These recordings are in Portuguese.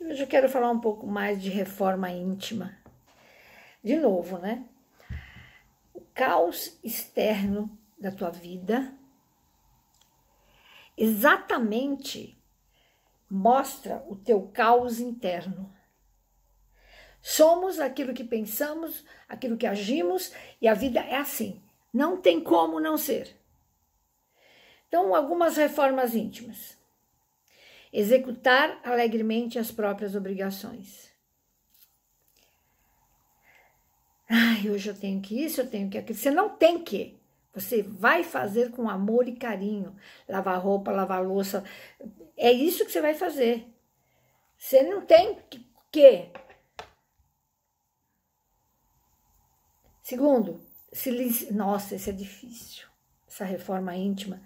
Hoje eu quero falar um pouco mais de reforma íntima. De novo, né? O caos externo da tua vida exatamente mostra o teu caos interno. Somos aquilo que pensamos, aquilo que agimos, e a vida é assim. Não tem como não ser. Então, algumas reformas íntimas. Executar alegremente as próprias obrigações. Ai, hoje eu tenho que isso, eu tenho que aquilo. Você não tem que. Você vai fazer com amor e carinho. Lavar roupa, lavar louça. É isso que você vai fazer. Você não tem que. Segundo, silenci... nossa, isso é difícil. Essa reforma íntima.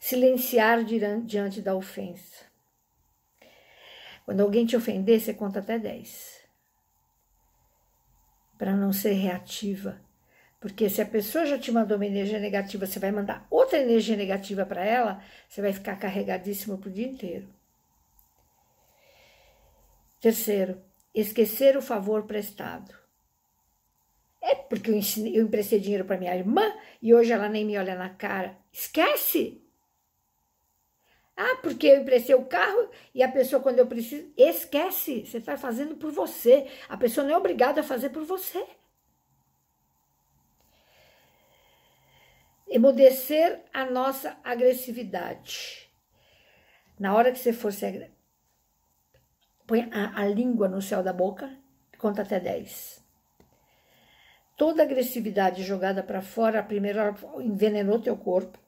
Silenciar diante da ofensa. Quando alguém te ofender, você conta até 10. Para não ser reativa porque se a pessoa já te mandou uma energia negativa, você vai mandar outra energia negativa para ela, você vai ficar carregadíssimo pro dia inteiro. Terceiro, esquecer o favor prestado. É porque eu, ensinei, eu emprestei dinheiro para minha irmã e hoje ela nem me olha na cara. Esquece! Ah, porque eu emprestei o carro e a pessoa, quando eu preciso. Esquece! Você está fazendo por você. A pessoa não é obrigada a fazer por você. emudecer a nossa agressividade. Na hora que você for se põe a, a língua no céu da boca, conta até 10. Toda agressividade jogada para fora, primeiro envenenou teu corpo,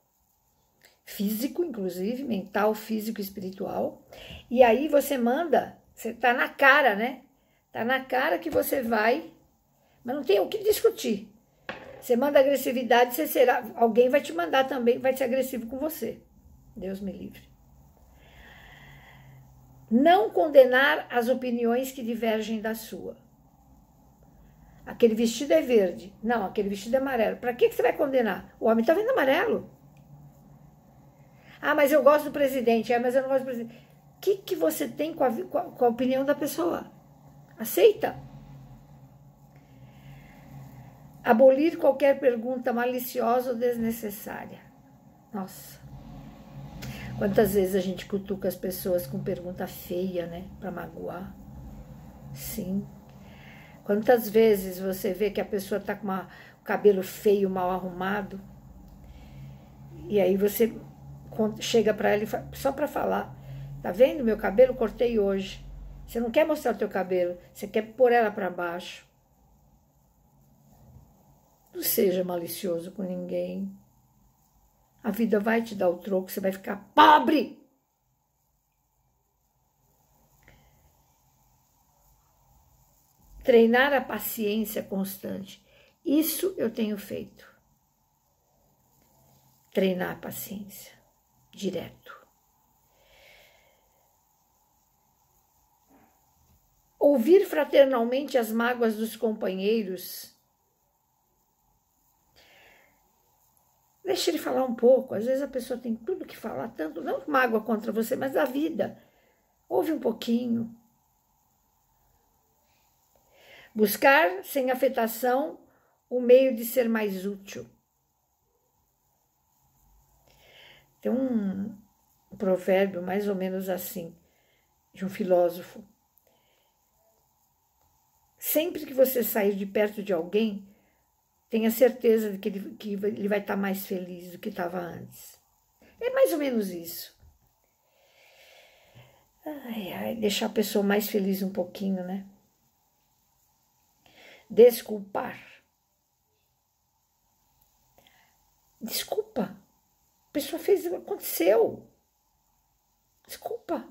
físico, inclusive, mental, físico, espiritual. E aí você manda, você tá na cara, né? Tá na cara que você vai, mas não tem o que discutir. Você manda agressividade, você será, alguém vai te mandar também, vai ser agressivo com você. Deus me livre. Não condenar as opiniões que divergem da sua. Aquele vestido é verde. Não, aquele vestido é amarelo. Para que, você vai condenar? O homem está vendo amarelo. Ah, mas eu gosto do presidente. É, mas eu não gosto do presidente. O que, que você tem com a, com a opinião da pessoa? Aceita. Abolir qualquer pergunta maliciosa ou desnecessária. Nossa. Quantas vezes a gente cutuca as pessoas com pergunta feia, né? Para magoar. Sim. Quantas vezes você vê que a pessoa tá com o cabelo feio, mal arrumado, e aí você chega para ela fala, só para falar: tá vendo meu cabelo? Cortei hoje. Você não quer mostrar o teu cabelo, você quer pôr ela para baixo. Não seja malicioso com ninguém. A vida vai te dar o troco, você vai ficar pobre. Treinar a paciência constante. Isso eu tenho feito. Treinar a paciência direto. Ouvir fraternalmente as mágoas dos companheiros Deixa ele falar um pouco. Às vezes a pessoa tem tudo que falar, tanto, não mágoa contra você, mas da vida. Ouve um pouquinho. Buscar sem afetação o meio de ser mais útil. Tem um provérbio mais ou menos assim, de um filósofo. Sempre que você sair de perto de alguém, tenha certeza de que ele, que ele vai estar mais feliz do que estava antes. É mais ou menos isso. Ai, ai, deixar a pessoa mais feliz um pouquinho, né? Desculpar. Desculpa. A pessoa fez, aconteceu. Desculpa.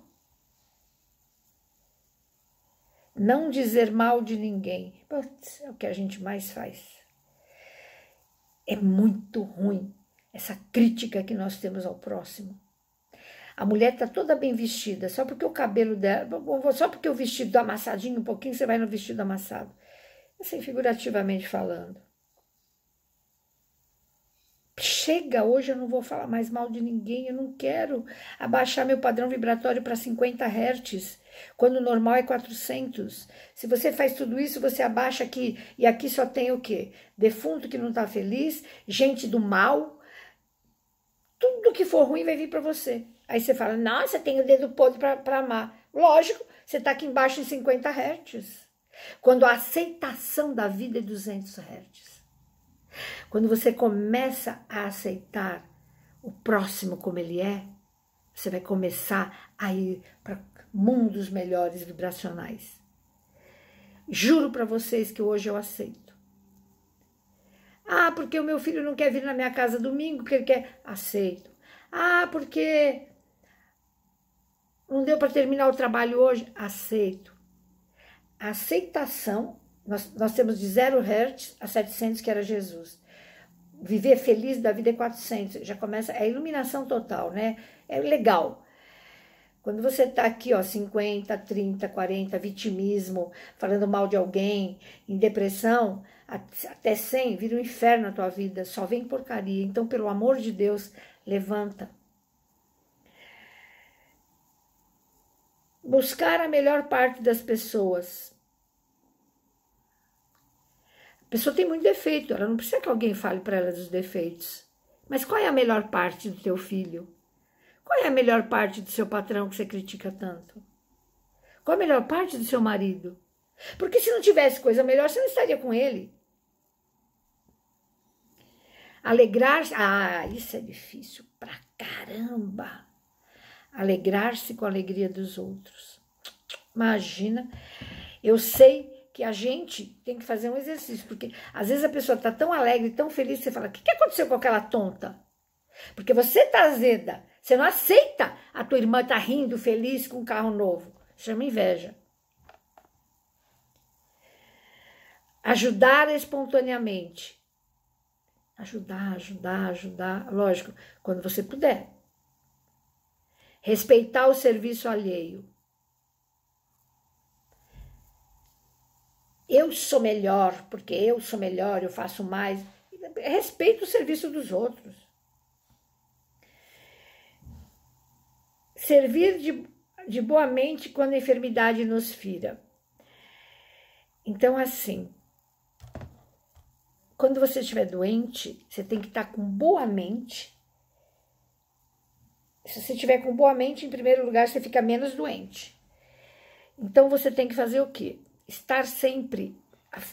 Não dizer mal de ninguém. Putz, é o que a gente mais faz. É muito ruim essa crítica que nós temos ao próximo. A mulher está toda bem vestida, só porque o cabelo dela, só porque o vestido amassadinho um pouquinho, você vai no vestido amassado. Assim, figurativamente falando. Chega, hoje eu não vou falar mais mal de ninguém, eu não quero abaixar meu padrão vibratório para 50 Hz. Quando o normal é 400. Se você faz tudo isso, você abaixa aqui. E aqui só tem o quê? Defunto que não está feliz, gente do mal. Tudo que for ruim vai vir para você. Aí você fala, nossa, tem o dedo podre para amar. Lógico, você está aqui embaixo em 50 Hz. Quando a aceitação da vida é 200 Hz. Quando você começa a aceitar o próximo como ele é, você vai começar a ir para mundos melhores vibracionais. Juro para vocês que hoje eu aceito. Ah, porque o meu filho não quer vir na minha casa domingo, porque ele quer. Aceito. Ah, porque não deu para terminar o trabalho hoje? Aceito. Aceitação, nós, nós temos de 0 Hz a 700, que era Jesus. Viver feliz da vida é 400. Já começa, é iluminação total, né? É legal. Quando você está aqui, ó, 50, 30, 40, vitimismo, falando mal de alguém, em depressão, até 100, vira um inferno a tua vida, só vem porcaria. Então, pelo amor de Deus, levanta. Buscar a melhor parte das pessoas. A pessoa tem muito defeito, ela não precisa que alguém fale para ela dos defeitos. Mas qual é a melhor parte do teu filho? Qual é a melhor parte do seu patrão que você critica tanto? Qual a melhor parte do seu marido? Porque se não tivesse coisa melhor, você não estaria com ele. Alegrar-se. Ah, isso é difícil pra caramba. Alegrar-se com a alegria dos outros. Imagina. Eu sei que a gente tem que fazer um exercício, porque às vezes a pessoa está tão alegre, tão feliz, você fala: o que, que aconteceu com aquela tonta? Porque você está azeda, você não aceita a tua irmã estar tá rindo, feliz com um carro novo. Chama inveja. Ajudar espontaneamente. Ajudar, ajudar, ajudar. Lógico, quando você puder. Respeitar o serviço alheio. Eu sou melhor, porque eu sou melhor, eu faço mais. Respeito o serviço dos outros. Servir de, de boa mente quando a enfermidade nos fira. Então, assim, quando você estiver doente, você tem que estar com boa mente. Se você estiver com boa mente, em primeiro lugar, você fica menos doente. Então, você tem que fazer o quê? Estar sempre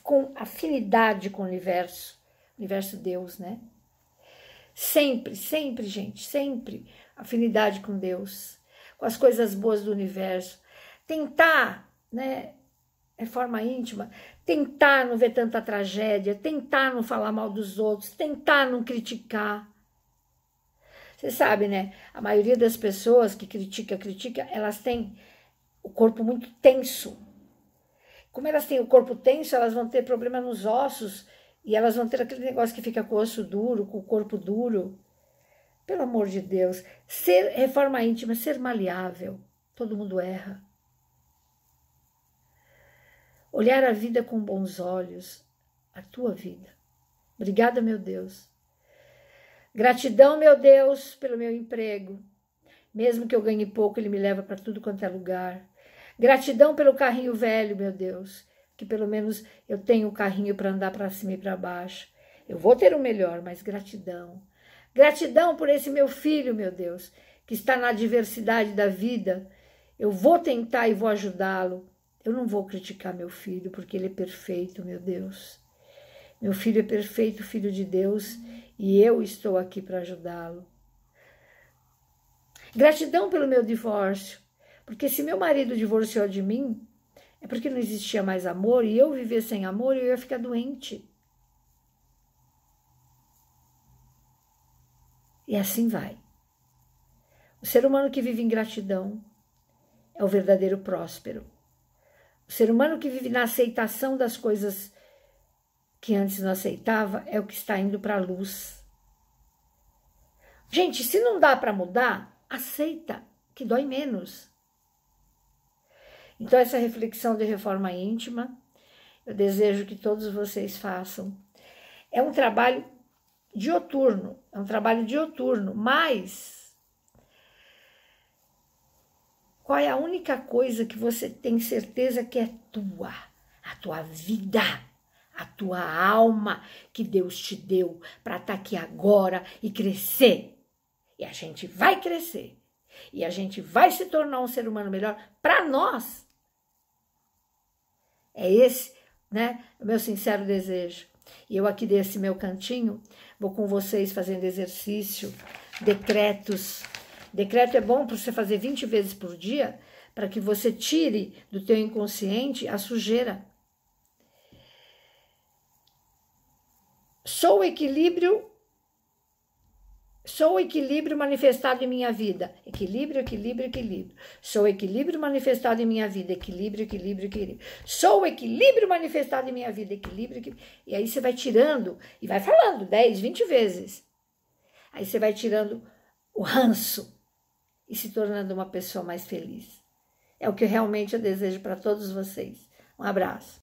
com afinidade com o universo, universo Deus, né? Sempre, sempre, gente, sempre afinidade com Deus, com as coisas boas do universo. Tentar, né, é forma íntima, tentar não ver tanta tragédia, tentar não falar mal dos outros, tentar não criticar. Você sabe, né? A maioria das pessoas que critica, critica, elas têm o corpo muito tenso. Como elas têm o corpo tenso, elas vão ter problema nos ossos e elas vão ter aquele negócio que fica com o osso duro, com o corpo duro. Pelo amor de Deus, ser reforma íntima, ser maleável. Todo mundo erra. Olhar a vida com bons olhos, a tua vida. Obrigada, meu Deus. Gratidão, meu Deus, pelo meu emprego. Mesmo que eu ganhe pouco, ele me leva para tudo quanto é lugar. Gratidão pelo carrinho velho, meu Deus, que pelo menos eu tenho o carrinho para andar para cima e para baixo. Eu vou ter o melhor, mas gratidão. Gratidão por esse meu filho, meu Deus, que está na adversidade da vida. Eu vou tentar e vou ajudá-lo. Eu não vou criticar meu filho, porque ele é perfeito, meu Deus. Meu filho é perfeito, filho de Deus, e eu estou aqui para ajudá-lo. Gratidão pelo meu divórcio, porque se meu marido divorciou de mim, é porque não existia mais amor e eu viver sem amor, eu ia ficar doente. E assim vai. O ser humano que vive em gratidão é o verdadeiro próspero. O ser humano que vive na aceitação das coisas que antes não aceitava é o que está indo para a luz. Gente, se não dá para mudar, aceita, que dói menos. Então, essa reflexão de reforma íntima, eu desejo que todos vocês façam. É um trabalho dioturno, é um trabalho dioturno, mas Qual é a única coisa que você tem certeza que é tua? A tua vida, a tua alma que Deus te deu para estar tá aqui agora e crescer. E a gente vai crescer. E a gente vai se tornar um ser humano melhor para nós. É esse, né, o meu sincero desejo. E eu aqui desse meu cantinho, vou com vocês fazendo exercício, decretos. Decreto é bom para você fazer 20 vezes por dia, para que você tire do teu inconsciente a sujeira. Sou o equilíbrio Sou o equilíbrio manifestado em minha vida. Equilíbrio, equilíbrio, equilíbrio. Sou o equilíbrio manifestado em minha vida. Equilíbrio, equilíbrio, equilíbrio. Sou o equilíbrio manifestado em minha vida. Equilíbrio, equilíbrio. E aí você vai tirando e vai falando 10, 20 vezes. Aí você vai tirando o ranço e se tornando uma pessoa mais feliz. É o que realmente eu desejo para todos vocês. Um abraço.